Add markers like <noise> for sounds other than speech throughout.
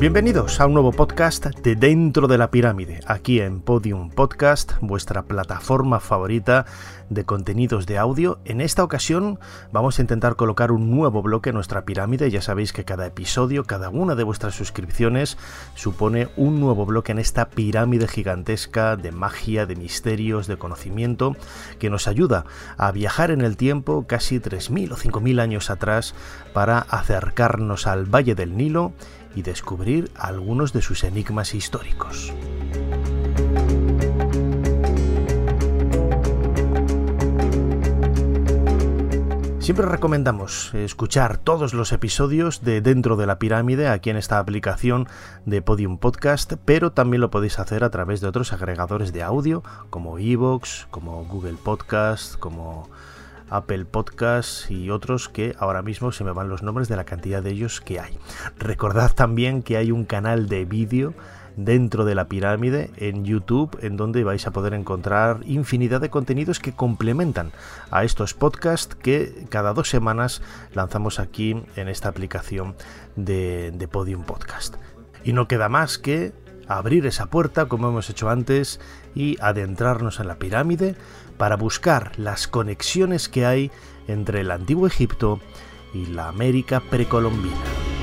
Bienvenidos a un nuevo podcast de Dentro de la Pirámide, aquí en Podium Podcast, vuestra plataforma favorita de contenidos de audio. En esta ocasión vamos a intentar colocar un nuevo bloque en nuestra pirámide. Ya sabéis que cada episodio, cada una de vuestras suscripciones supone un nuevo bloque en esta pirámide gigantesca de magia, de misterios, de conocimiento, que nos ayuda a viajar en el tiempo casi 3.000 o 5.000 años atrás para acercarnos al Valle del Nilo y descubrir algunos de sus enigmas históricos. Siempre recomendamos escuchar todos los episodios de Dentro de la Pirámide aquí en esta aplicación de Podium Podcast, pero también lo podéis hacer a través de otros agregadores de audio como Evox, como Google Podcast, como Apple Podcasts y otros que ahora mismo se me van los nombres de la cantidad de ellos que hay. Recordad también que hay un canal de vídeo dentro de la pirámide en YouTube en donde vais a poder encontrar infinidad de contenidos que complementan a estos podcasts que cada dos semanas lanzamos aquí en esta aplicación de, de Podium Podcast. Y no queda más que abrir esa puerta como hemos hecho antes y adentrarnos en la pirámide para buscar las conexiones que hay entre el antiguo Egipto y la América precolombina.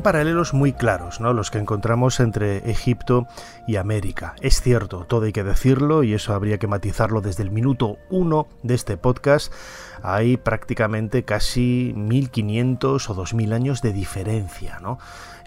Paralelos muy claros, ¿no? Los que encontramos entre Egipto y América. Es cierto, todo hay que decirlo, y eso habría que matizarlo desde el minuto uno de este podcast. Hay prácticamente casi 1500 o 2000 años de diferencia, ¿no?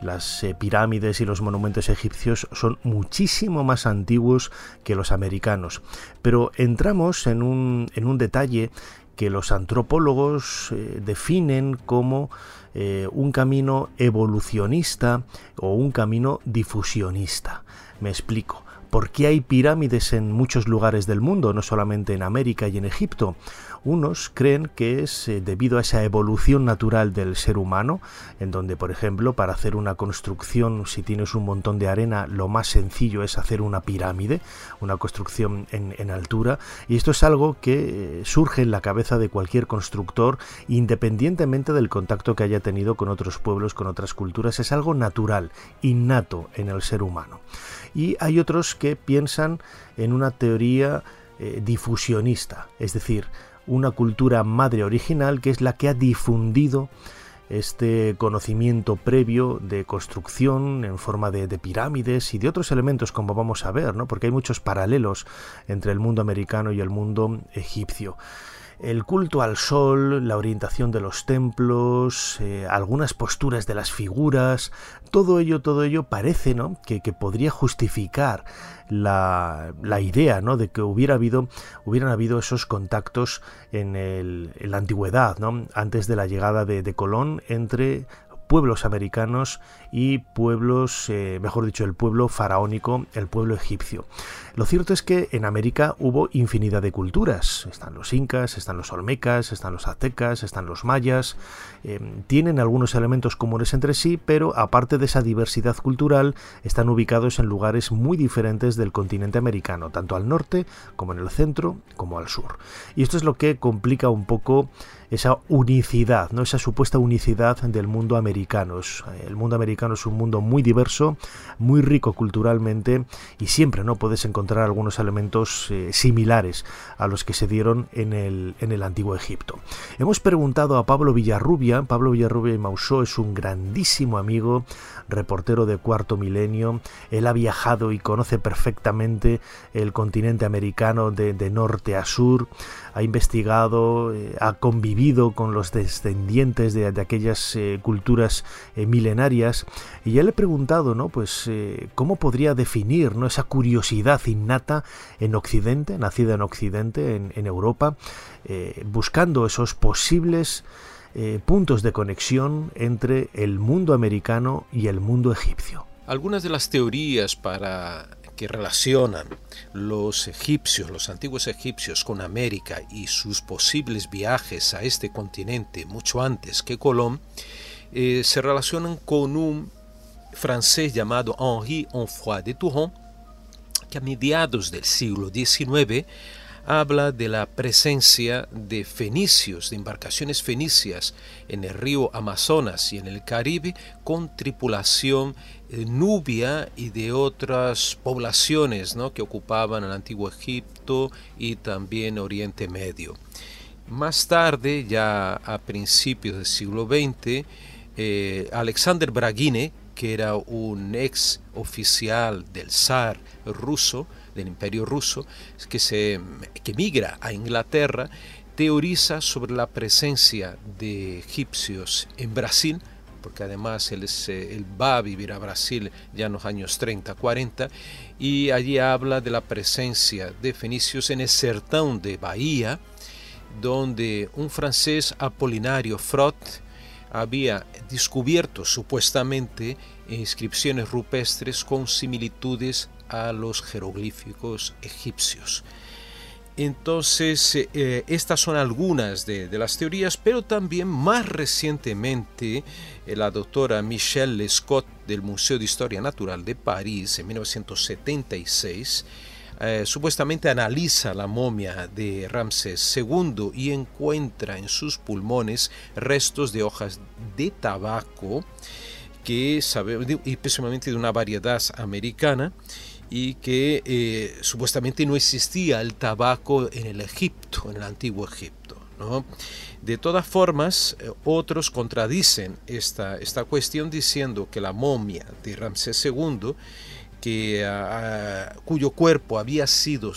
Las eh, pirámides y los monumentos egipcios son muchísimo más antiguos que los americanos. Pero entramos en un, en un detalle que los antropólogos eh, definen como eh, un camino evolucionista o un camino difusionista. Me explico. ¿Por qué hay pirámides en muchos lugares del mundo, no solamente en América y en Egipto? Unos creen que es eh, debido a esa evolución natural del ser humano, en donde, por ejemplo, para hacer una construcción, si tienes un montón de arena, lo más sencillo es hacer una pirámide, una construcción en, altura, y esto es algo que eh, surge en la cabeza de cualquier constructor, independientemente del contacto que haya tenido con otros pueblos, con otras culturas, es algo natural, innato en el ser humano. Y hay otros que piensan en una teoría eh, difusionista, es decir, una cultura madre original que es la que ha difundido este conocimiento previo de construcción en forma de, pirámides y de otros elementos como vamos a ver, ¿no? porque hay muchos paralelos entre el mundo americano y el mundo egipcio el culto al sol, la orientación de los templos, eh, algunas posturas de las figuras, todo ello, todo ello parece ¿no? que, podría justificar la, idea ¿no? de que hubiera habido, hubieran habido esos contactos en, la antigüedad, ¿no? antes de la llegada de, de Colón, entre pueblos americanos y pueblos, eh, mejor dicho, el pueblo faraónico, el pueblo egipcio. Lo cierto es que en América hubo infinidad de culturas. Están los incas, están los olmecas, están los aztecas, están los mayas. Eh, tienen algunos elementos comunes entre sí, pero aparte de esa diversidad cultural, están ubicados en lugares muy diferentes del continente americano, tanto al norte como en el centro como al sur. Y esto es lo que complica un poco esa unicidad, ¿no? esa supuesta unicidad del mundo americano. El mundo americano es un mundo muy diverso, muy rico culturalmente y siempre no puedes encontrar algunos elementos eh, similares a los que se dieron en el, en el antiguo Egipto. Hemos preguntado a Pablo Villarrubia, Pablo Villarrubia y Mausó es un grandísimo amigo, reportero de Cuarto Milenio, él ha viajado y conoce perfectamente el continente americano de, norte a sur, ha investigado, eh, ha convivido vivido con los descendientes de, aquellas eh, culturas eh, milenarias. Y ya le he preguntado, ¿no? Pues cómo podría definir ¿no? esa curiosidad innata en Occidente, nacida en Occidente, en, Europa, buscando esos posibles puntos de conexión entre el mundo americano y el mundo egipcio. Algunas de las teorías para que relacionan los egipcios, los antiguos egipcios con América y sus posibles viajes a este continente mucho antes que Colón, eh, se relacionan con un francés llamado Henri Onfroy de Touron, que a mediados del siglo XIX habla de la presencia de fenicios, de embarcaciones fenicias en el río Amazonas y en el Caribe con tripulación eh, nubia y de otras poblaciones que ocupaban el antiguo Egipto y también Oriente Medio. Más tarde, ya a principios del siglo XX, eh, Alexander Braguine, que era un ex oficial del zar ruso, del imperio ruso, que, se, que migra a Inglaterra, teoriza sobre la presencia de egipcios en Brasil, porque además él, él, va a vivir a Brasil ya en los años 30, 40, y allí habla de la presencia de fenicios en el sertón de Bahía, donde un francés Apolinario Frot había descubierto supuestamente inscripciones rupestres con similitudes a los jeroglíficos egipcios. Entonces, eh, estas son algunas de, las teorías, pero también más recientemente eh, la doctora Michelle Lescott del Museo de Historia Natural de París en 1976 eh, supuestamente analiza la momia de Ramsés II y encuentra en sus pulmones restos de hojas de tabaco que sabe, y especialmente de una variedad americana y que eh, supuestamente no existía el tabaco en el Egipto, en el antiguo Egipto. De todas formas, eh, otros contradicen esta, esta cuestión diciendo que la momia de Ramsés II cuyo cuerpo había sido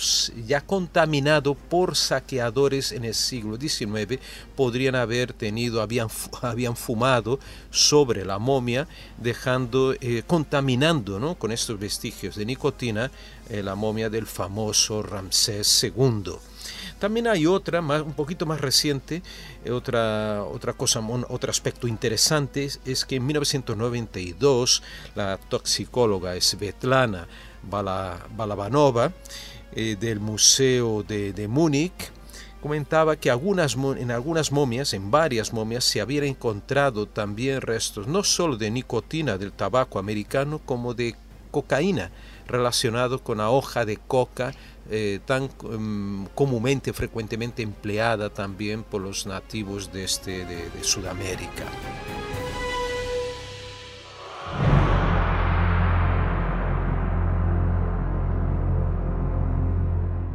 ya contaminado por saqueadores en el siglo XIX, podrían haber tenido, habían, habían fumado sobre la momia, dejando, eh, contaminando ¿no? con estos vestigios de nicotina eh, la momia del famoso Ramsés II. También hay otra, más, un poquito más reciente, eh, otra, otra cosa, otro aspecto interesante es que en 1992 la toxicóloga Svetlana Balabanova eh, del Museo de, de Múnich comentaba que en algunas momias, en varias momias, se habían encontrado también restos no solo de nicotina del tabaco americano como de cocaína relacionado con la hoja de coca eh, tan um, comúnmente, frecuentemente empleada también por los nativos de, este, de Sudamérica.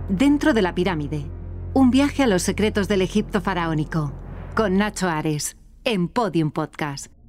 Dentro de la pirámide, un viaje a los secretos del Egipto faraónico, con Nacho Ares, en Podium Podcast.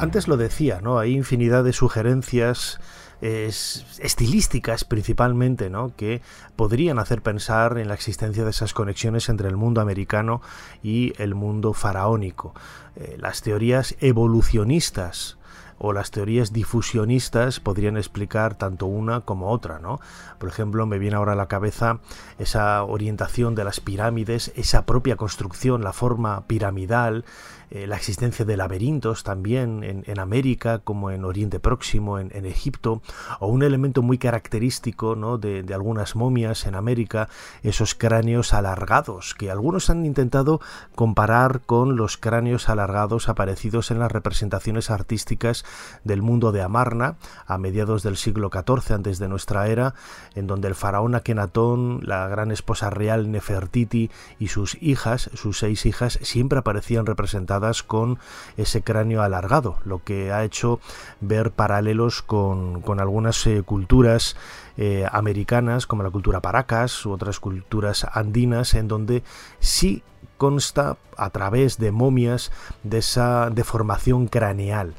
Antes lo decía, ¿no? Hay infinidad de sugerencias estilísticas principalmente, ¿no? que podrían hacer pensar en la existencia de esas conexiones entre el mundo americano y el mundo faraónico. Eh, las teorías evolucionistas o las teorías difusionistas podrían explicar tanto una como otra, ¿no? Por ejemplo, me viene ahora a la cabeza esa orientación de las pirámides, esa propia construcción, la forma piramidal, eh, la existencia de laberintos también en, América como en Oriente Próximo, en, Egipto, o un elemento muy característico ¿no? de, algunas momias en América, esos cráneos alargados, que algunos han intentado comparar con los cráneos alargados aparecidos en las representaciones artísticas del mundo de Amarna a mediados del siglo XIV antes de nuestra era, en donde el faraón Akenatón, la gran esposa real Nefertiti y sus hijas, sus seis hijas, siempre aparecían representadas con ese cráneo alargado, lo que ha hecho ver paralelos con, algunas eh, culturas eh, americanas como la cultura paracas u otras culturas andinas en donde sí consta a través de momias de esa deformación craneal.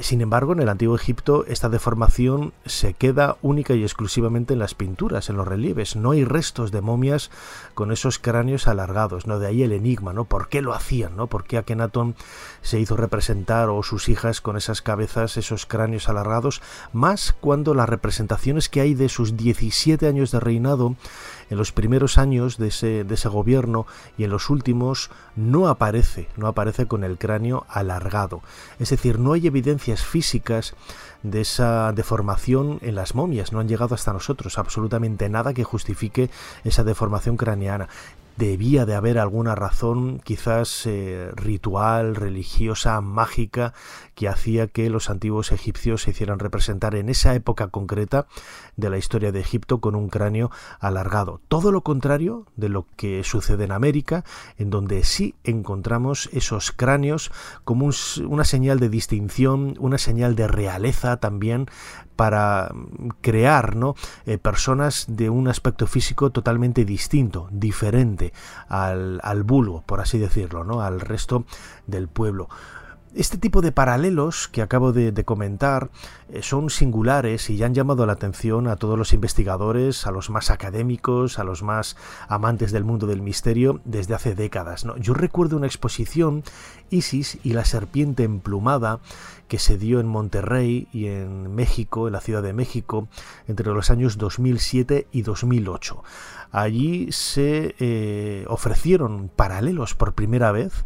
Sin embargo, en el antiguo Egipto esta deformación se queda única y exclusivamente en las pinturas, en los relieves. No hay restos de momias con esos cráneos alargados, ¿no? De ahí el enigma, ¿no? ¿Por qué lo hacían, no? ¿Por qué Akenatón se hizo representar o sus hijas con esas cabezas, esos cráneos alargados? Más cuando las representaciones que hay de sus 17 años de reinado en los primeros años de ese, de ese gobierno y en los últimos no aparece, no aparece con el cráneo alargado. Es decir, no hay evidencias físicas de esa deformación en las momias, no han llegado hasta nosotros absolutamente nada que justifique esa deformación craneana debía de haber alguna razón quizás eh, ritual, religiosa, mágica, que hacía que los antiguos egipcios se hicieran representar en esa época concreta de la historia de Egipto con un cráneo alargado. Todo lo contrario de lo que sucede en América, en donde sí encontramos esos cráneos como una señal de distinción, una señal de realeza también para crear ¿no? Eh, personas de un aspecto físico totalmente distinto, diferente al, al vulgo, por así decirlo, ¿no? al resto del pueblo. Este tipo de paralelos que acabo de, comentar eh, son singulares y ya han llamado la atención a todos los investigadores, a los más académicos, a los más amantes del mundo del misterio desde hace décadas. ¿no? Yo recuerdo una exposición Isis y la serpiente emplumada que se dio en Monterrey y en México, en la Ciudad de México, entre los años 2007 y 2008. Allí se eh, ofrecieron paralelos por primera vez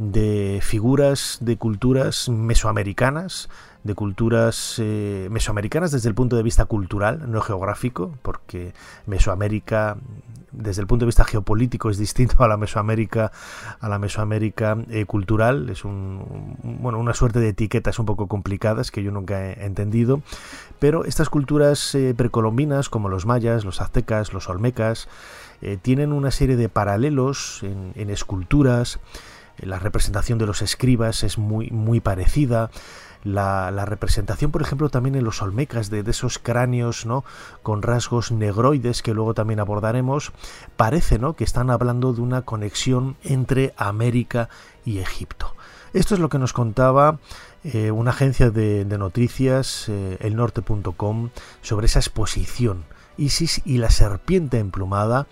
de figuras de culturas mesoamericanas, de culturas eh, mesoamericanas desde el punto de vista cultural, no geográfico, porque Mesoamérica desde el punto de vista geopolítico es distinto a la Mesoamérica a la Mesoamérica eh, cultural, es un, bueno, una suerte de etiquetas un poco complicadas que yo nunca he entendido, pero estas culturas eh, precolombinas como los mayas, los aztecas, los olmecas tienen una serie de paralelos en, en esculturas, la representación de los escribas es muy, muy parecida. La, representación, por ejemplo, también en los olmecas de, esos cráneos ¿no? con rasgos negroides que luego también abordaremos, parece ¿no? que están hablando de una conexión entre América y Egipto. Esto es lo que nos contaba eh, una agencia de, noticias, eh, elnorte.com, sobre esa exposición Isis y la serpiente emplumada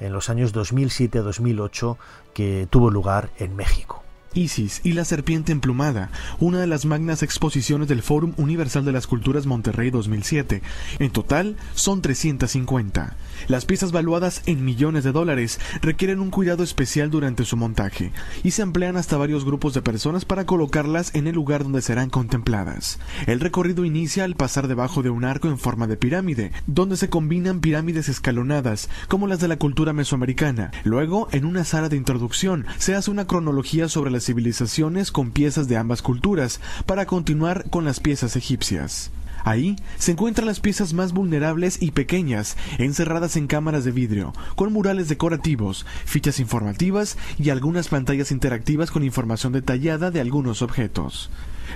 en los años 2007-2008 que tuvo lugar en México. Isis y la serpiente emplumada, una de las magnas exposiciones del Fórum Universal de las Culturas Monterrey 2007. En total son 350. Las piezas valuadas en millones de dólares requieren un cuidado especial durante su montaje y se emplean hasta varios grupos de personas para colocarlas en el lugar donde serán contempladas. El recorrido inicia al pasar debajo de un arco en forma de pirámide, donde se combinan pirámides escalonadas como las de la cultura mesoamericana. Luego, en una sala de introducción, se hace una cronología sobre civilizaciones con piezas de ambas culturas, para continuar con las piezas egipcias. Ahí se encuentran las piezas más vulnerables y pequeñas, encerradas en cámaras de vidrio, con murales decorativos, fichas informativas y algunas pantallas interactivas con información detallada de algunos objetos.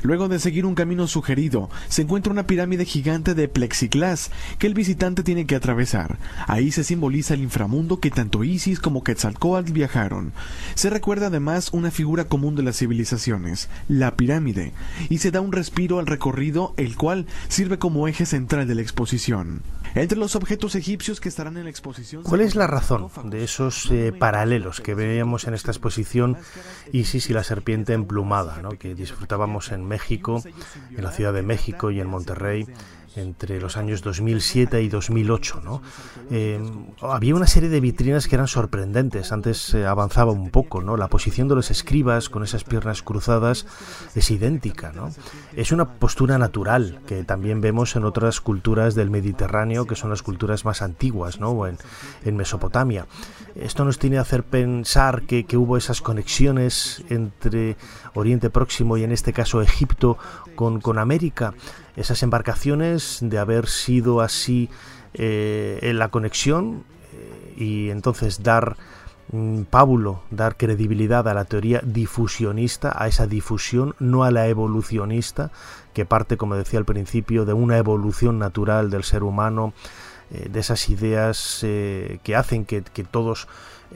Luego de seguir un camino sugerido, se encuentra una pirámide gigante de plexiglas que el visitante tiene que atravesar. Ahí se simboliza el inframundo que tanto Isis como Quetzalcoatl viajaron. Se recuerda además una figura común de las civilizaciones, la pirámide, y se da un respiro al recorrido, el cual sirve como eje central de la exposición. Entre los objetos egipcios que estarán en la exposición... ¿Cuál es la razón de esos eh, paralelos que veíamos en esta exposición Isis y la serpiente emplumada, ¿no? que disfrutábamos en México, en la Ciudad de México y en Monterrey? Entre los años 2007 y 2008. ¿no? Eh, había una serie de vitrinas que eran sorprendentes. Antes avanzaba un poco. ¿no? La posición de los escribas con esas piernas cruzadas es idéntica. ¿no? Es una postura natural que también vemos en otras culturas del Mediterráneo, que son las culturas más antiguas, ¿no? en, en Mesopotamia. Esto nos tiene que hacer pensar que, que hubo esas conexiones entre Oriente Próximo y en este caso Egipto con, con América. Esas embarcaciones, de haber sido así eh, en la conexión eh, y entonces dar mm, pábulo, dar credibilidad a la teoría difusionista, a esa difusión, no a la evolucionista, que parte, como decía al principio, de una evolución natural del ser humano eh, de esas ideas que hacen que, que todos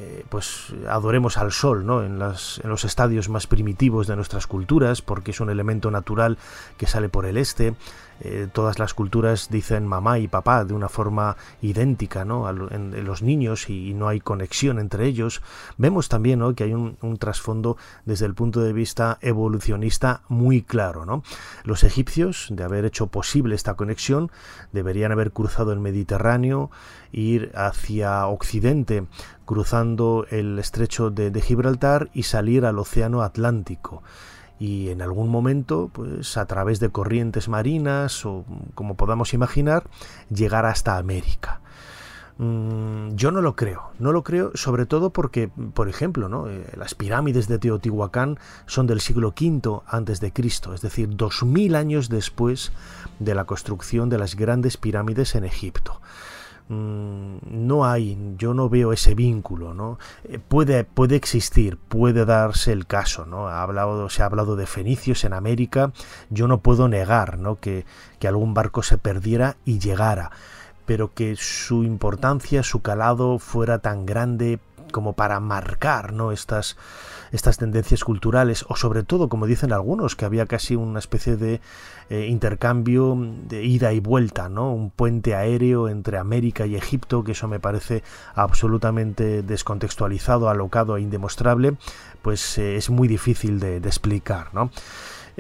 eh, pues adoremos al sol ¿no? en, las, en los estadios más primitivos de nuestras culturas, porque es un elemento natural que sale por el este. Eh, todas las culturas dicen mamá y papá de una forma idéntica ¿no? en, los niños y, no hay conexión entre ellos. Vemos también ¿no? que hay un, trasfondo desde el punto de vista evolucionista muy claro. ¿no? Los egipcios, de haber hecho posible esta conexión, deberían haber cruzado el Mediterráneo, ir hacia Occidente, cruzando el estrecho de, de Gibraltar y salir al Océano Atlántico y en algún momento, pues a través de corrientes marinas o como podamos imaginar, llegar hasta América. Mm, yo no lo creo, no lo creo sobre todo porque, por ejemplo, ¿no? Eh, las pirámides de Teotihuacán son del siglo V antes de Cristo, es decir, dos mil años después de la construcción de las grandes pirámides en Egipto. Mm, no hay, yo no veo ese vínculo, ¿no? Eh, puede, puede existir, puede darse el caso, ¿no? Ha hablado, se ha hablado de fenicios en América, yo no puedo negar, ¿no? Que, que algún barco se perdiera y llegara, pero que su importancia, su calado fuera tan grande como para marcar, ¿no? Estas, estas tendencias culturales o sobre todo, como dicen algunos, que había casi una especie de eh, intercambio de ida y vuelta, ¿no? Un puente aéreo entre América y Egipto, que eso me parece absolutamente descontextualizado, alocado e indemostrable, pues eh, es muy difícil de, de explicar, ¿no?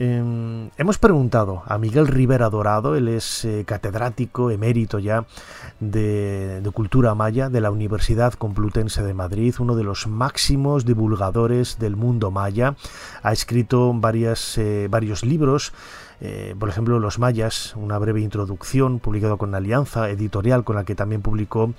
Em, hemos preguntado a Miguel Rivera Dorado, él es eh, catedrático emérito ya de, cultura maya de la Universidad Complutense de Madrid, uno de los máximos divulgadores del mundo maya. Ha escrito varias, eh, varios libros. Eh, por ejemplo, Los Mayas, una breve introducción, publicado con Alianza Editorial, con la que también publicó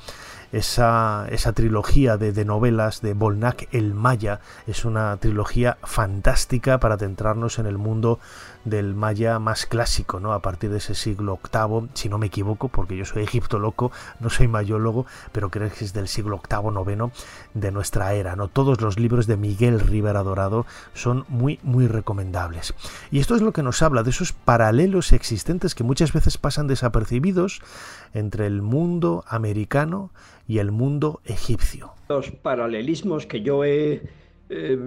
esa, esa trilogía de, de, novelas de Bolnac el Maya. Es una trilogía fantástica para adentrarnos en el mundo del maya más clásico, ¿no? A partir de ese siglo VIII, si no me equivoco, porque yo soy egiptólogo, no soy mayólogo, pero creo que es del siglo VIII, noveno de nuestra era, ¿no? Todos los libros de Miguel Rivera Dorado son muy, muy recomendables. Y esto es lo que nos habla de esos paralelos existentes que muchas veces pasan desapercibidos entre el mundo americano y el mundo egipcio. Los paralelismos que yo he eh,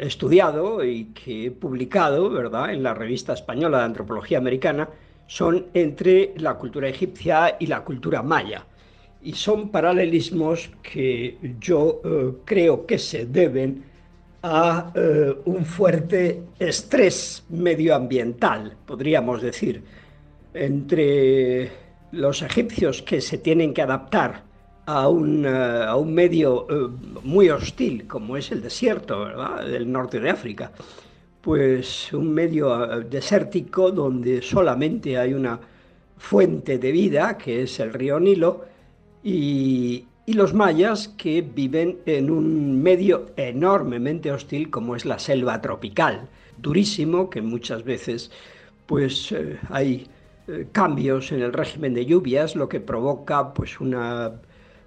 estudiado y que he publicado, ¿verdad?, en la revista española de antropología americana, son entre la cultura egipcia y la cultura maya. Y son paralelismos que yo eh, creo que se deben a eh, un fuerte estrés medioambiental, podríamos decir, entre los egipcios que se tienen que adaptar a un, eh, a un medio eh, muy hostil como es el desierto del norte de África, pues un medio eh, desértico donde solamente hay una fuente de vida, que es el río Nilo, y, y los mayas que viven en un medio enormemente hostil como es la selva tropical, durísimo, que muchas veces pues hay cambios en el régimen de lluvias, lo que provoca pues una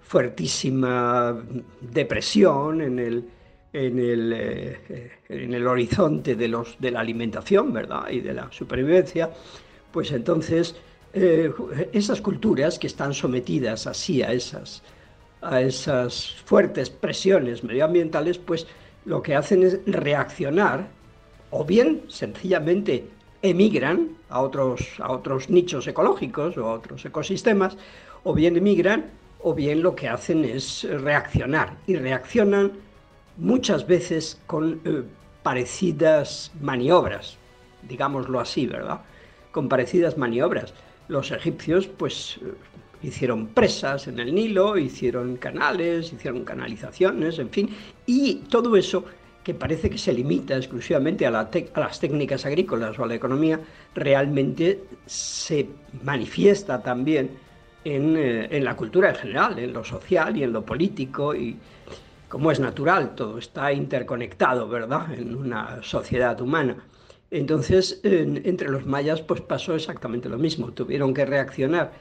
fuertísima depresión en el, en el, eh, en el horizonte de, los, de la alimentación ¿verdad? y de la supervivencia, pues entonces eh, esas culturas que están sometidas así a esas, a esas fuertes presiones medioambientales, pues lo que hacen es reaccionar o bien sencillamente emigran a otros, a otros nichos ecológicos o a otros ecosistemas, o bien emigran o bien lo que hacen es reaccionar y reaccionan muchas veces con eh, parecidas maniobras, digámoslo así, ¿verdad? Con parecidas maniobras. Los egipcios pues eh, hicieron presas en el Nilo, hicieron canales, hicieron canalizaciones, en fin, y todo eso que parece que se limita exclusivamente a, a, las técnicas agrícolas o a la economía, realmente se manifiesta también eh, en, la cultura en general, en lo social y en lo político, y como es natural, todo está interconectado, ¿verdad?, en una sociedad humana. Entonces, entre los mayas, pues pasó exactamente lo mismo. Tuvieron que reaccionar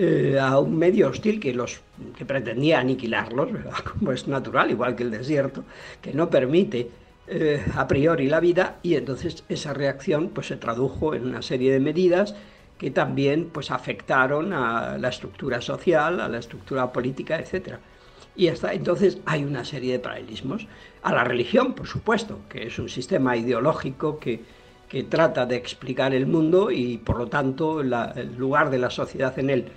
eh, a un medio hostil que, los, que pretendía aniquilarlos, <laughs> como es natural, igual que el desierto, que no permite eh, a priori la vida, y entonces esa reacción pues, se tradujo en una serie de medidas que también pues, afectaron a la estructura social, a la estructura política, etc. Y hasta entonces hay una serie de paralelismos. A la religión, por supuesto, que es un sistema ideológico que, que trata de explicar el mundo y por lo tanto el lugar de la sociedad en él.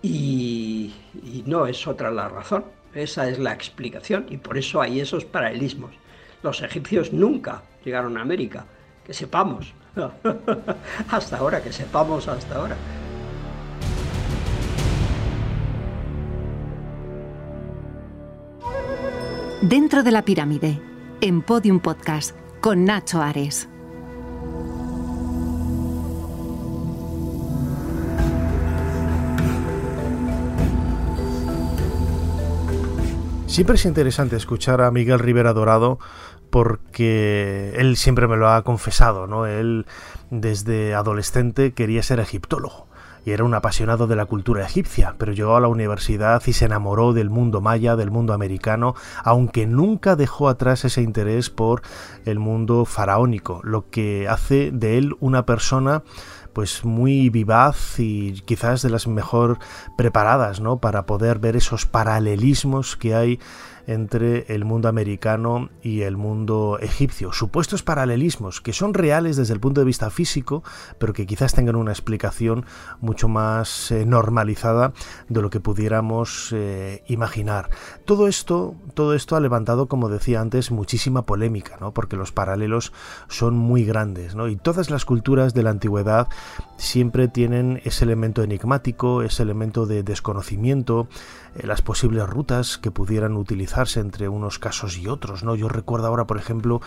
Y, y no es otra la razón, esa es la explicación y por eso hay esos paralelismos. Los egipcios nunca llegaron a América, que sepamos, <laughs> hasta ahora, que sepamos hasta ahora. Dentro de la pirámide, en Podium Podcast, con Nacho Ares. Siempre es interesante escuchar a Miguel Rivera Dorado porque él siempre me lo ha confesado, ¿no? Él desde adolescente quería ser egiptólogo y era un apasionado de la cultura egipcia, pero llegó a la universidad y se enamoró del mundo maya, del mundo americano, aunque nunca dejó atrás ese interés por el mundo faraónico, lo que hace de él una persona pues muy vivaz y quizás de las mejor preparadas, ¿no? Para poder ver esos paralelismos que hay entre el mundo americano y el mundo egipcio. Supuestos paralelismos que son reales desde el punto de vista físico, pero que quizás tengan una explicación mucho más eh, normalizada de lo que pudiéramos eh, imaginar. Todo esto, todo esto ha levantado, como decía antes, muchísima polémica, ¿no? porque los paralelos son muy grandes, ¿no? y todas las culturas de la antigüedad siempre tienen ese elemento enigmático, ese elemento de desconocimiento, las posibles rutas que pudieran utilizarse entre unos casos y otros. ¿no? Yo recuerdo ahora, por ejemplo,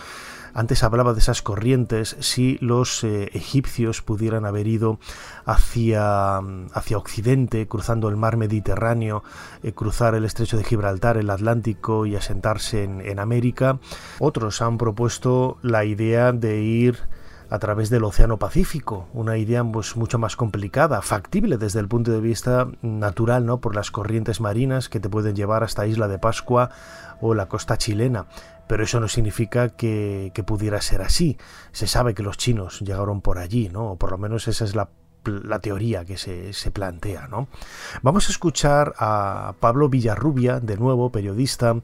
antes hablaba de esas corrientes, si los eh, egipcios pudieran haber ido hacia, hacia Occidente, cruzando el mar Mediterráneo, eh, cruzar el estrecho de Gibraltar, el Atlántico y asentarse en, en América. Otros han propuesto la idea de ir a través del Océano Pacífico, una idea pues, mucho más complicada, factible desde el punto de vista natural, ¿no? por las corrientes marinas que te pueden llevar hasta Isla de Pascua o la costa chilena. Pero eso no significa que, que pudiera ser así. Se sabe que los chinos llegaron por allí, ¿no? O por lo menos esa es la la teoría que se, se, plantea. ¿no? Vamos a escuchar a Pablo Villarrubia, de nuevo, periodista,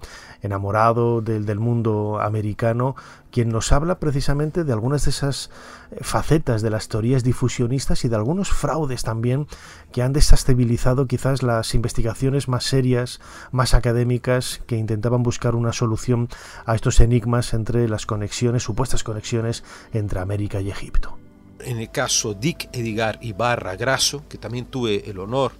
enamorado del, del, mundo americano, quien nos habla precisamente de algunas de esas eh, facetas de las teorías difusionistas y de algunos fraudes también que han desestabilizado quizás las investigaciones más serias, más académicas, que intentaban buscar una solución a estos enigmas entre las conexiones, supuestas conexiones entre América y Egipto en el caso Dick Edgar Ibarra Grasso, que también tuve el honor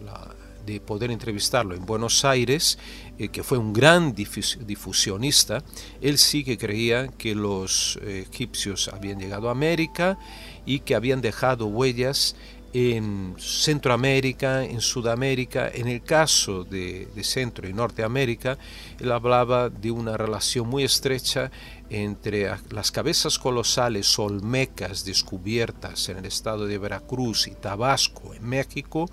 de poder entrevistarlo en Buenos Aires, eh, que fue un gran difusionista, él sí que creía que los egipcios habían llegado a América y que habían dejado huellas en Centroamérica, en Sudamérica. En el caso de, de Centro y Norteamérica, él hablaba de una relación muy estrecha entre las cabezas colosales olmecas descubiertas en el estado de Veracruz y Tabasco en México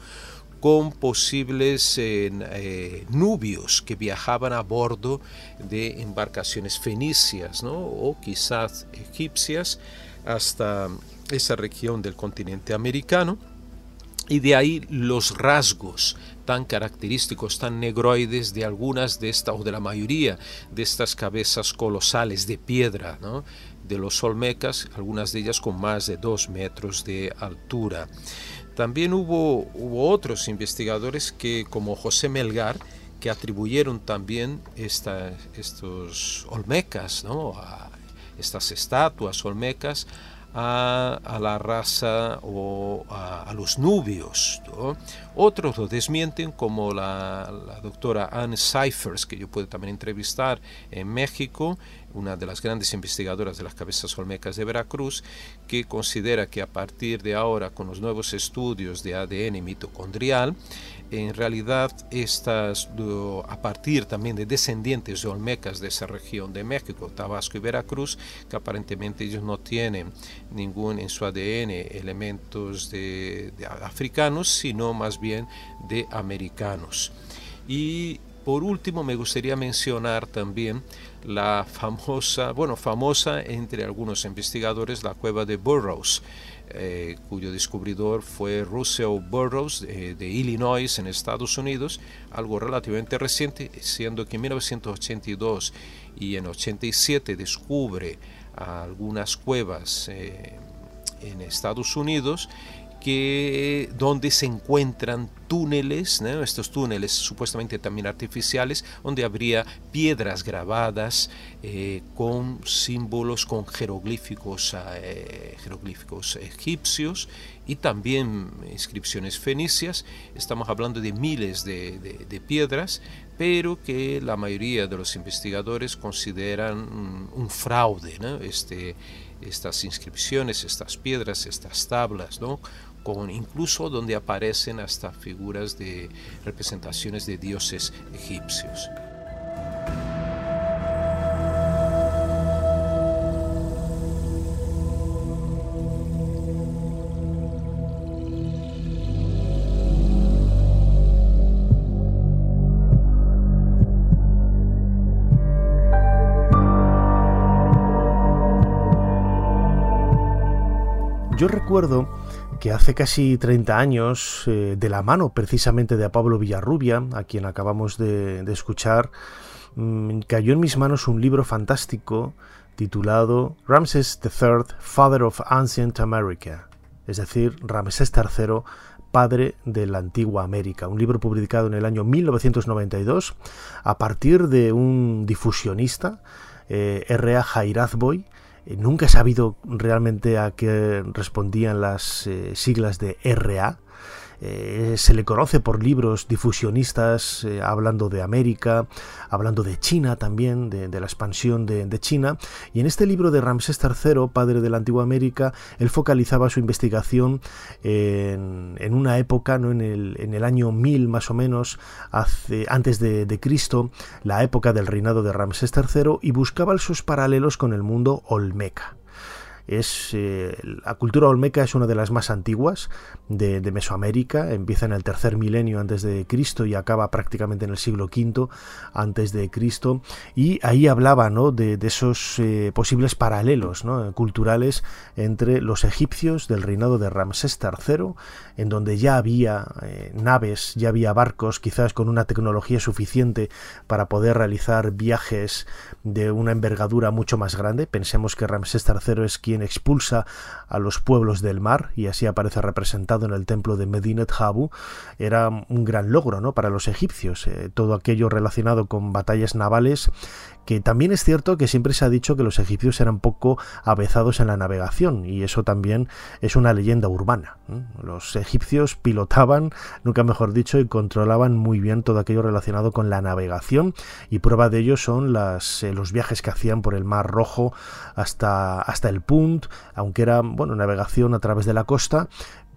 con posibles eh, eh, nubios que viajaban a bordo de embarcaciones fenicias ¿no? o quizás egipcias hasta esa región del continente americano y de ahí los rasgos tan característicos, tan negroides de algunas de estas, o de la mayoría de estas cabezas colosales de piedra, ¿no? de los olmecas, algunas de ellas con más de dos metros de altura. También hubo, hubo otros investigadores que, como José Melgar, que atribuyeron también esta, estos olmecas, ¿no? estas estatuas olmecas, a, la raza o a, los nubios. Otros lo desmienten, como la, doctora Anne Cyphers, que yo puedo también entrevistar en México, una de las grandes investigadoras de las cabezas olmecas de Veracruz, que considera que a partir de ahora, con los nuevos estudios de ADN mitocondrial, en realidad estas, a partir también de descendientes de olmecas de esa región de México, Tabasco y Veracruz, que aparentemente ellos no tienen ningún en su ADN elementos de, africanos, sino más bien de americanos. Y por último, me gustaría mencionar también la famosa, bueno, famosa entre algunos investigadores, la cueva de Burroughs, eh, cuyo descubridor fue Russell Burroughs de, de, Illinois en Estados Unidos, algo relativamente reciente, siendo que en 1982 y en 87 descubre algunas cuevas en Estados Unidos que donde se encuentran túneles, estos túneles supuestamente también artificiales, donde habría piedras grabadas eh, con símbolos, con jeroglíficos, eh, jeroglíficos egipcios y también inscripciones fenicias. Estamos hablando de miles de, piedras, pero que la mayoría de los investigadores consideran un, fraude, este, estas inscripciones, estas piedras, estas tablas, ¿no? Con incluso donde aparecen hasta figuras de representaciones de dioses egipcios. Yo recuerdo que hace casi 30 años, eh, de la mano precisamente de Pablo Villarrubia, a quien acabamos de, escuchar, mm, cayó en mis manos un libro fantástico titulado Ramses III, Father of Ancient America, es decir, Ramsés III, padre de la antigua América, un libro publicado en el año 1992 a partir de un difusionista, eh, R.A. Jairazboy, nunca he sabido realmente a qué respondían las eh, siglas de RA, eh, se le conoce por libros difusionistas eh, hablando de América, hablando de China también, de, la expansión de, China. Y en este libro de Ramsés III, padre de la antigua América, él focalizaba su investigación en, una época, ¿no? en, el, año 1000 más o menos, antes de, de Cristo, la época del reinado de Ramsés III, y buscaba sus paralelos con el mundo olmeca. Es, eh, la cultura olmeca es una de las más antiguas de, Mesoamérica, empieza en el tercer milenio antes de Cristo y acaba prácticamente en el siglo V antes de Cristo y ahí hablaba ¿no? de, esos eh, posibles paralelos culturales entre los egipcios del reinado de Ramsés III, en donde ya había eh, naves, ya había barcos, quizás con una tecnología suficiente para poder realizar viajes de una envergadura mucho más grande. Pensemos que Ramsés III es quien expulsa a los pueblos del mar, y así aparece representado en el templo de Medinet Habu, era un gran logro ¿no? para los egipcios. Eh, todo aquello relacionado con batallas navales que también es cierto que siempre se ha dicho que los egipcios eran poco avezados en la navegación y eso también es una leyenda urbana. Los egipcios pilotaban, nunca mejor dicho, y controlaban muy bien todo aquello relacionado con la navegación y prueba de ello son eh, los viajes que hacían por el Mar Rojo hasta, hasta el Punt, aunque era bueno, navegación a través de la costa,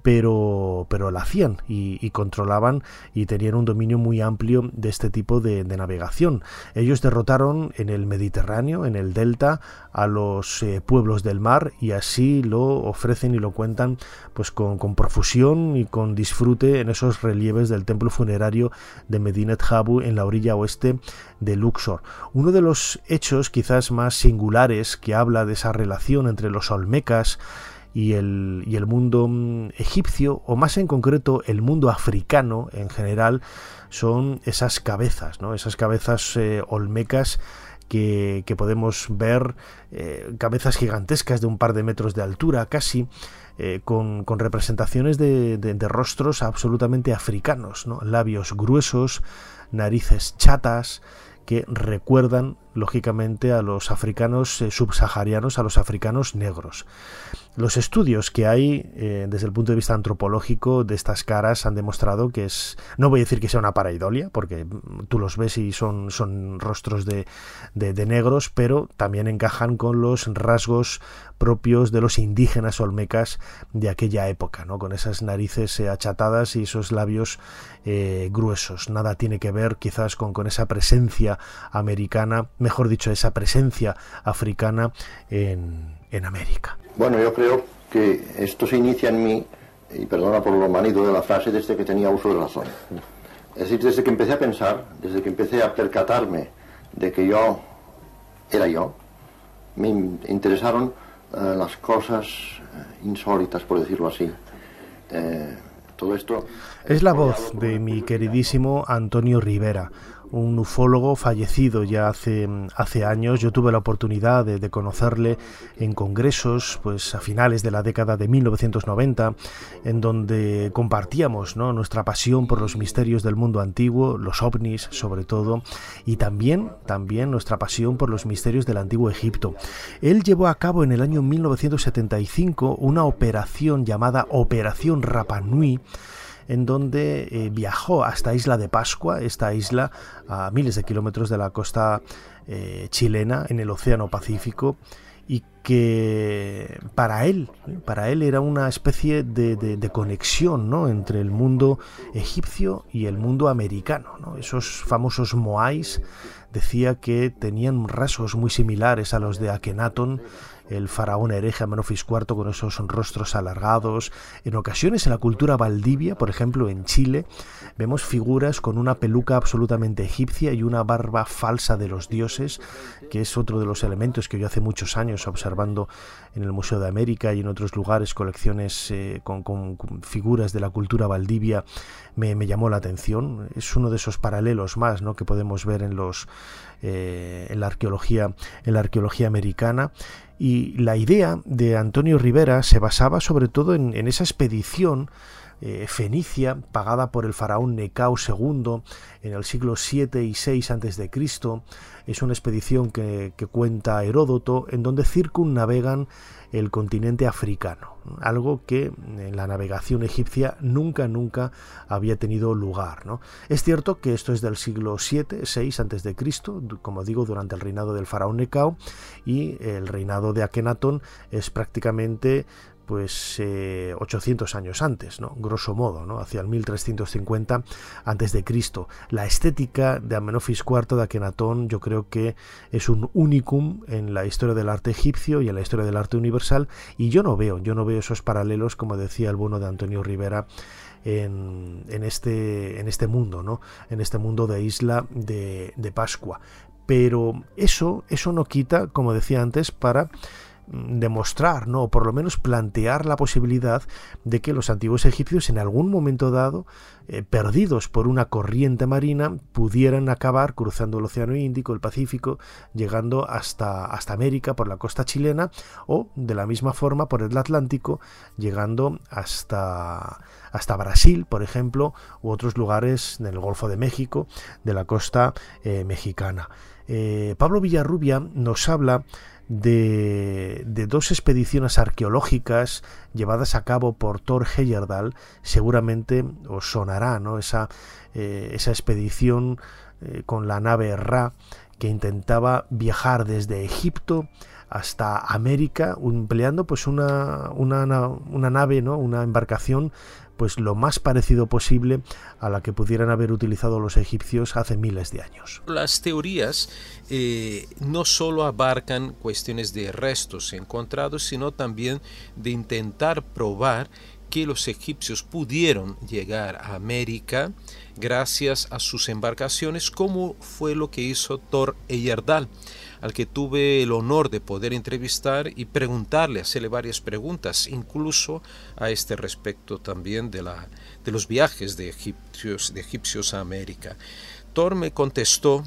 pero, pero la hacían y, controlaban y tenían un dominio muy amplio de este tipo de, navegación. Ellos derrotaron en el Mediterráneo, en el Delta, a los eh, pueblos del mar y así lo ofrecen y lo cuentan pues con, profusión y con disfrute en esos relieves del templo funerario de Medinet Habu en la orilla oeste de Luxor. Uno de los hechos quizás más singulares que habla de esa relación entre los olmecas y el, y el mundo mm, egipcio, o más en concreto el mundo africano en general, son esas cabezas, ¿no? esas cabezas eh, olmecas que, podemos ver, eh, cabezas gigantescas de un par de metros de altura casi, eh, con, representaciones de, de, rostros absolutamente africanos, ¿no? labios gruesos, narices chatas, que recuerdan lógicamente a los africanos subsaharianos, a los africanos negros. Los estudios que hay eh, desde el punto de vista antropológico de estas caras han demostrado que es, no voy a decir que sea una paraidolia, porque tú los ves y son, son rostros de, de, negros, pero también encajan con los rasgos propios de los indígenas olmecas de aquella época, ¿no? con esas narices eh, achatadas y esos labios eh, gruesos. Nada tiene que ver quizás con, con esa presencia americana, mejor dicho, esa presencia africana en, en América. Bueno, yo creo que esto se inicia en mí, y perdona por lo manido de la frase, desde que tenía uso de razón. Es decir, desde que empecé a pensar, desde que empecé a percatarme de que yo era yo, me interesaron eh, las cosas insólitas, por decirlo así. todo esto... Es la voz de mi queridísimo Antonio Rivera, un ufólogo fallecido ya hace, hace años. Yo tuve la oportunidad de, conocerle en congresos pues a finales de la década de 1990, en donde compartíamos nuestra pasión por los misterios del mundo antiguo, los ovnis sobre todo, y también, también nuestra pasión por los misterios del antiguo Egipto. Él llevó a cabo en el año 1975 una operación llamada Operación Rapanui, en donde eh, viajó hasta Isla de Pascua, esta isla a miles de kilómetros de la costa eh, chilena en el Océano Pacífico y que para él, para él era una especie de, conexión ¿no? entre el mundo egipcio y el mundo americano. Esos famosos moais decía que tenían rasgos muy similares a los de Akenatón, el faraón hereje Amenofis IV con esos rostros alargados. En ocasiones en la cultura valdivia, por ejemplo en Chile, vemos figuras con una peluca absolutamente egipcia y una barba falsa de los dioses, que es otro de los elementos que yo hace muchos años observando en el Museo de América y en otros lugares, colecciones eh, con, figuras de la cultura valdivia, me, llamó la atención. Es uno de esos paralelos más ¿no? que podemos ver en los eh, en la arqueología en la arqueología americana y la idea de Antonio Rivera se basaba sobre todo en, esa expedición eh, fenicia pagada por el faraón Necao II en el siglo 7 y 6 a.C. Es una expedición que, que cuenta Heródoto en donde circunnavegan el continente africano, algo que en la navegación egipcia nunca, nunca había tenido lugar. ¿no? Es cierto que esto es del siglo 7, 6 antes de Cristo, como digo, durante el reinado del faraón Necao, y el reinado de Akenatón es prácticamente pues 800 eh, años antes, ¿no? grosso modo, ¿no? hacia el 1350 antes de Cristo. La estética de Amenofis IV de Akenatón yo creo que es un unicum en la historia del arte egipcio y en la historia del arte universal y yo no veo, yo no veo esos paralelos como decía el bueno de Antonio Rivera en, este, en este mundo, ¿no? en este mundo de isla de, de Pascua. Pero eso, eso no quita, como decía antes, para demostrar, ¿no? o por lo menos plantear la posibilidad de que los antiguos egipcios en algún momento dado, eh, perdidos por una corriente marina, pudieran acabar cruzando el Océano Índico, el Pacífico, llegando hasta, hasta América por la costa chilena, o de la misma forma por el Atlántico, llegando hasta, hasta Brasil, por ejemplo, u otros lugares del Golfo de México, de la costa eh, mexicana. Eh, Pablo Villarrubia nos habla de, dos expediciones arqueológicas llevadas a cabo por Thor Heyerdahl, seguramente os sonará ¿no? esa, eh, esa expedición eh, con la nave Ra que intentaba viajar desde Egipto hasta América empleando pues una, una, una nave, ¿no? una embarcación pues lo más parecido posible a la que pudieran haber utilizado los egipcios hace miles de años. Las teorías eh, no solo abarcan cuestiones de restos encontrados, sino también de intentar probar que los egipcios pudieron llegar a América gracias a sus embarcaciones, como fue lo que hizo Thor Eyerdal al que tuve el honor de poder entrevistar y preguntarle, hacerle varias preguntas, incluso a este respecto también de, la, de los viajes de egipcios, de egipcios a América. Thor me contestó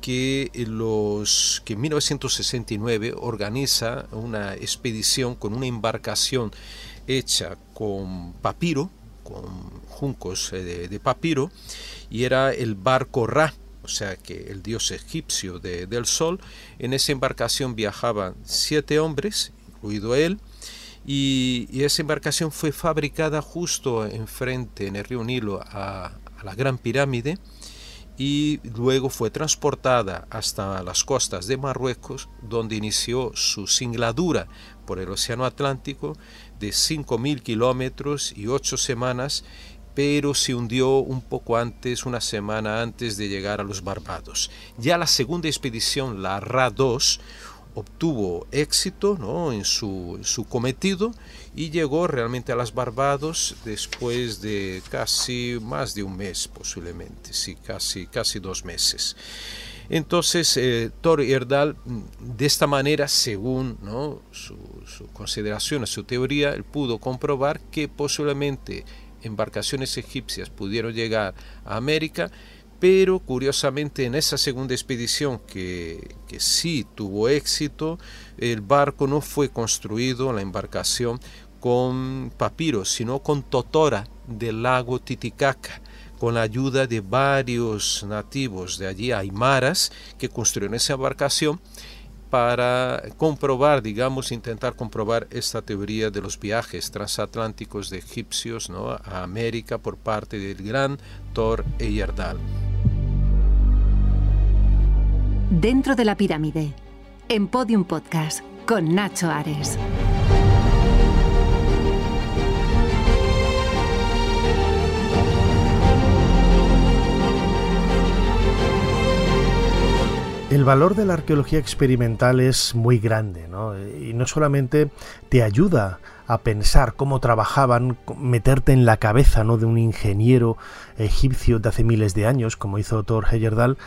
que, los, que en 1969 organiza una expedición con una embarcación hecha con papiro, con juncos eh, de papiro, y era el barco Ra o sea que el dios egipcio del sol, en esa embarcación viajaban siete hombres, incluido él, y, esa embarcación fue fabricada justo enfrente, en el río Nilo, a, a la Gran Pirámide, y luego fue transportada hasta las costas de Marruecos, donde inició su singladura por el Océano Atlántico de 5.000 kilómetros y ocho semanas pero se hundió un poco antes, una semana antes de llegar a los Barbados. Ya la segunda expedición, la Ra-2, obtuvo éxito ¿no? en, su, su, cometido y llegó realmente a las Barbados después de casi más de un mes posiblemente, sí, casi, casi dos meses. Entonces, eh, Thor mm, de esta manera, según ¿no? su, consideración, su teoría, él pudo comprobar que posiblemente embarcaciones egipcias pudieron llegar a América, pero curiosamente en esa segunda expedición que, que sí tuvo éxito, el barco no fue construido, la embarcación, con papiros, sino con totora del lago Titicaca con la ayuda de varios nativos de allí, aymaras, que construyeron esa embarcación para comprobar, digamos, intentar comprobar esta teoría de los viajes transatlánticos de egipcios ¿no? a América por parte del gran Thor Heyerdahl. Dentro de la pirámide, en Podium Podcast, con Nacho Ares. El valor de la arqueología experimental es muy grande, ¿no? Y no solamente te ayuda a pensar cómo trabajaban, meterte en la cabeza ¿no? de un ingeniero egipcio de hace miles de años, como hizo Thor Heyerdahl,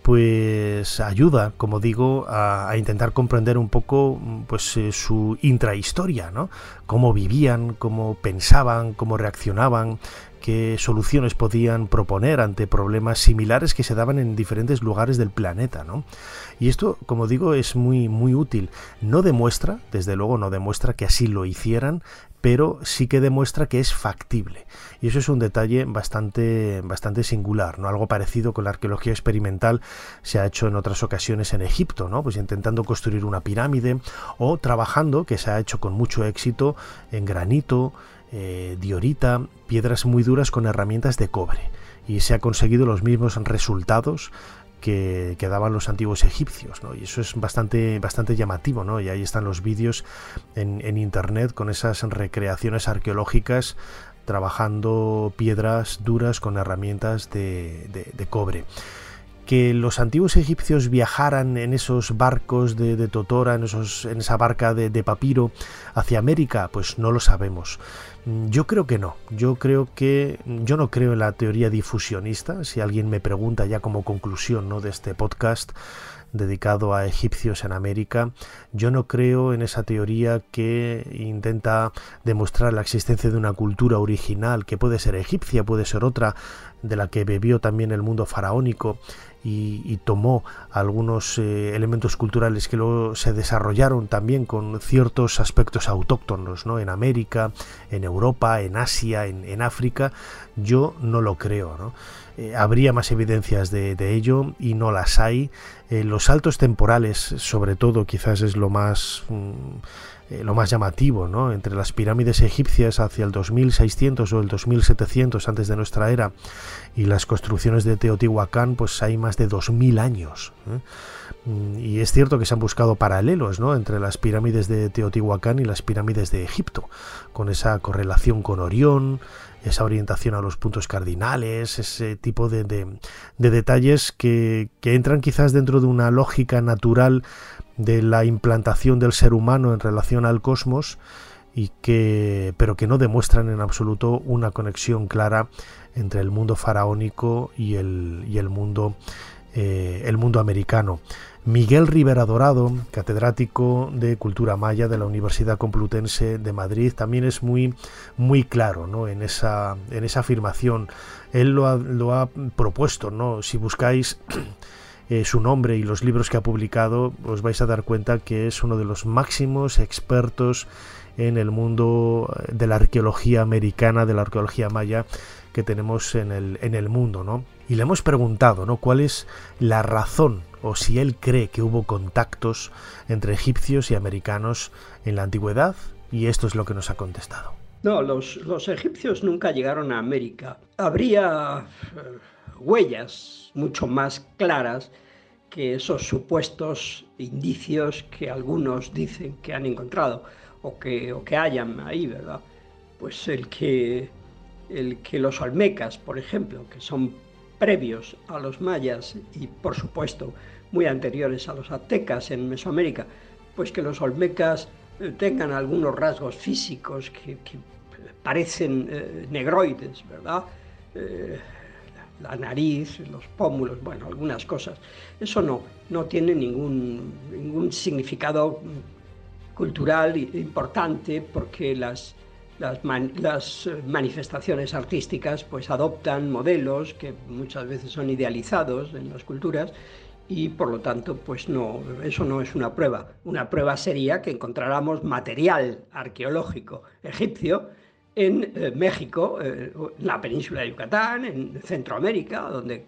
pues ayuda, como digo, a, intentar comprender un poco pues eh, su intrahistoria, ¿no? Cómo vivían, cómo pensaban, cómo reaccionaban, qué soluciones podían proponer ante problemas similares que se daban en diferentes lugares del planeta, ¿no? Y esto, como digo, es muy muy útil. No demuestra, desde luego no demuestra que así lo hicieran, pero sí que demuestra que es factible. Y eso es un detalle bastante, bastante singular, ¿no? Algo parecido con la arqueología experimental se ha hecho en otras ocasiones en Egipto, ¿no? Pues intentando construir una pirámide o trabajando, que se ha hecho con mucho éxito, en granito, eh, diorita, piedras muy duras con herramientas de cobre. Y se ha conseguido los mismos resultados que, daban los antiguos egipcios, ¿no? Y eso es bastante, bastante llamativo, ¿no? Y ahí están los vídeos en, internet con esas recreaciones arqueológicas trabajando piedras duras con herramientas de, cobre que los antiguos egipcios viajaran en esos barcos de, Totora, en, esos, en esa barca de, de, papiro hacia América, pues no lo sabemos. Mm, yo creo que no. Yo creo que yo no creo en la teoría difusionista. Si alguien me pregunta ya como conclusión ¿no? de este podcast dedicado a egipcios en América, yo no creo en esa teoría que intenta demostrar la existencia de una cultura original que puede ser egipcia, puede ser otra de la que bebió también el mundo faraónico y, tomó algunos eh, elementos culturales que luego se desarrollaron también con ciertos aspectos autóctonos ¿no? en América, en Europa, en Asia, en, África, yo no lo creo. ¿no? Eh, habría más evidencias de, ello y no las hay. Eh, los saltos temporales, sobre todo, quizás es lo más... Mm, eh, lo más llamativo, ¿no? Entre las pirámides egipcias hacia el 2600 o el 2700 antes de nuestra era y las construcciones de Teotihuacán, pues hay más de 2000 años. ¿eh? Mm, y es cierto que se han buscado paralelos, ¿no? Entre las pirámides de Teotihuacán y las pirámides de Egipto, con esa correlación con Orión, esa orientación a los puntos cardinales, ese tipo de, de, detalles que, que, entran quizás dentro de una lógica natural de la implantación del ser humano en relación al cosmos que pero que no demuestran en absoluto una conexión clara entre el mundo faraónico y el, y el mundo eh, el mundo americano. Miguel Rivera Dorado, catedrático de Cultura Maya de la Universidad Complutense de Madrid, también es muy, muy claro ¿no? en, esa, en esa afirmación. Él lo ha, lo ha propuesto, ¿no? si buscáis <clears throat> eh, su nombre y los libros que ha publicado, os vais a dar cuenta que es uno de los máximos expertos en el mundo eh, de la arqueología americana, de la arqueología maya que tenemos en el, en el mundo, ¿no? Y le hemos preguntado, ¿no? ¿Cuál es la razón o si él cree que hubo contactos entre egipcios y americanos en la antigüedad? Y esto es lo que nos ha contestado. No, los, los egipcios nunca llegaron a América. Habría eh, huellas mucho más claras que esos supuestos indicios que algunos dicen que han encontrado o que, o que hayan ahí, ¿verdad? Pues el que, el que los olmecas, por ejemplo, que son previos a los mayas y por supuesto muy anteriores a los aztecas en Mesoamérica, pues que los olmecas eh, tengan algunos rasgos físicos que, parecen eh, negroides, ¿verdad? Eh, la nariz, los pómulos, bueno, algunas cosas. Eso no, no tiene ningún, ningún significado cultural importante porque las, las, las, manifestaciones artísticas pues adoptan modelos que muchas veces son idealizados en las culturas y por lo tanto pues no eso no es una prueba una prueba sería que encontráramos material arqueológico egipcio en eh, México, en eh, la península de Yucatán, en Centroamérica, donde,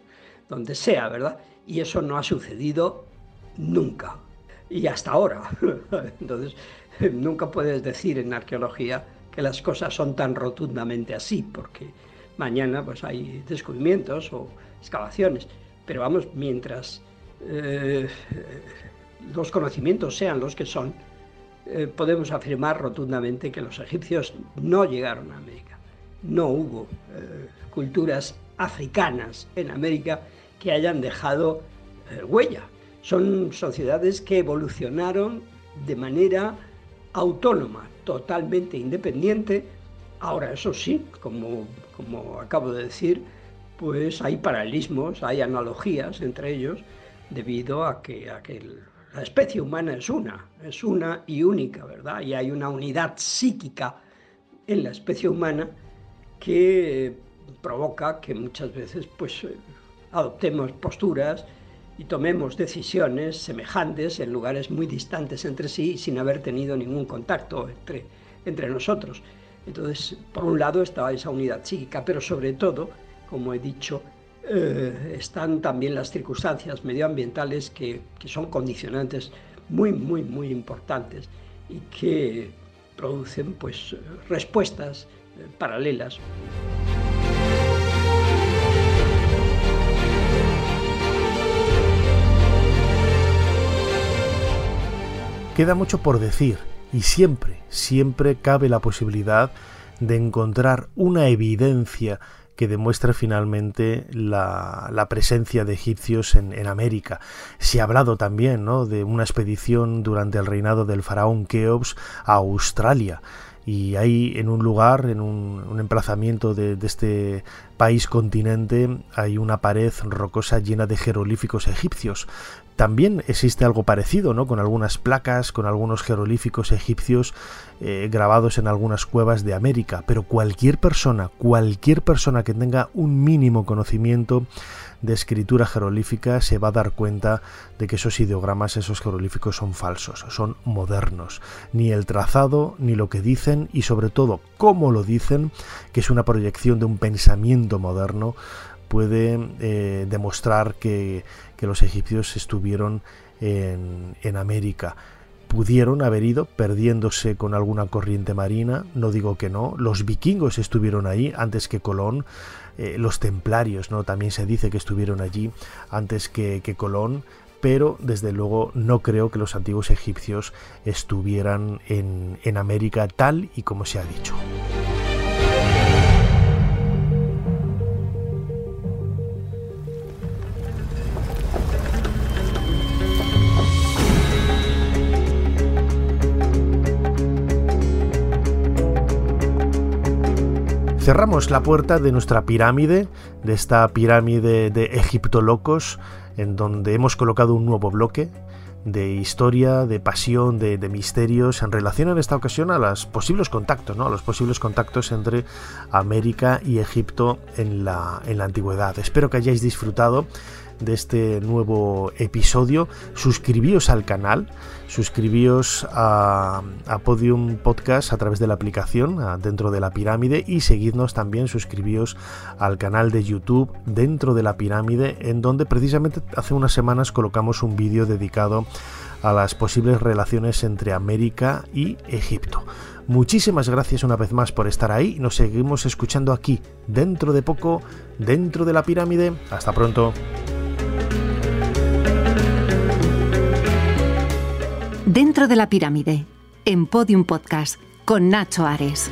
donde sea, ¿verdad? Y eso no ha sucedido nunca. Y hasta ahora. <laughs> Entonces, nunca puedes decir en arqueología que las cosas son tan rotundamente así, porque mañana pues hay descubrimientos o excavaciones. Pero vamos, mientras eh, los conocimientos sean los que son, eh, podemos afirmar rotundamente que los egipcios no llegaron a América. No hubo eh, culturas africanas en América que hayan dejado huella. Son sociedades que evolucionaron de manera autónoma, totalmente independiente. Ahora, eso sí, como, como acabo de decir, pues hay paralelismos, hay analogías entre ellos, debido a que, a que la especie humana es una, es una y única, ¿verdad? Y hay una unidad psíquica en la especie humana que provoca que muchas veces pues adoptemos posturas y tomemos decisiones semejantes en lugares muy distantes entre sí sin haber tenido ningún contacto entre, entre nosotros. Entonces, por un lado está esa unidad psíquica, pero sobre todo, como he dicho, eh, están también las circunstancias medioambientales que, que, son condicionantes muy, muy, muy importantes y que producen pues, respuestas eh, paralelas. Queda mucho por decir y siempre, siempre cabe la posibilidad de encontrar una evidencia que demuestra finalmente la, presencia de egipcios en, América. Se ha hablado también ¿no? de una expedición durante el reinado del faraón Keops a Australia y ahí en un lugar, en un, emplazamiento de, este país continente, hay una pared rocosa llena de jeroglíficos egipcios. También existe algo parecido, ¿no? Con algunas placas, con algunos jeroglíficos egipcios eh, grabados en algunas cuevas de América. Pero cualquier persona, cualquier persona que tenga un mínimo conocimiento de escritura jeroglífica se va a dar cuenta de que esos ideogramas, esos jeroglíficos son falsos, son modernos. Ni el trazado, ni lo que dicen y sobre todo cómo lo dicen, que es una proyección de un pensamiento moderno, puede eh, demostrar que, los egipcios estuvieron en, en América pudieron haber ido perdiéndose con alguna corriente marina, no digo que no, los vikingos estuvieron ahí antes que Colón, eh, los templarios, ¿no? También se dice que estuvieron allí antes que, que Colón, pero desde luego no creo que los antiguos egipcios estuvieran en, en América tal y como se ha dicho. Cerramos la puerta de nuestra pirámide, de esta pirámide de Egipto locos, en donde hemos colocado un nuevo bloque de historia, de pasión, de, misterios, en relación en esta ocasión a los posibles contactos, ¿no? a los posibles contactos entre América y Egipto en la, en la antigüedad. Espero que hayáis disfrutado de este nuevo episodio. Suscribíos al canal, suscribíos a, Podium Podcast a través de la aplicación dentro de la pirámide y seguidnos también, suscribíos al canal de YouTube dentro de la pirámide en donde precisamente hace unas semanas colocamos un vídeo dedicado a las posibles relaciones entre América y Egipto. Muchísimas gracias una vez más por estar ahí. Nos seguimos escuchando aquí, dentro de poco, dentro de la pirámide. Hasta pronto. Dentro de la pirámide, en Podium Podcast, con Nacho Ares.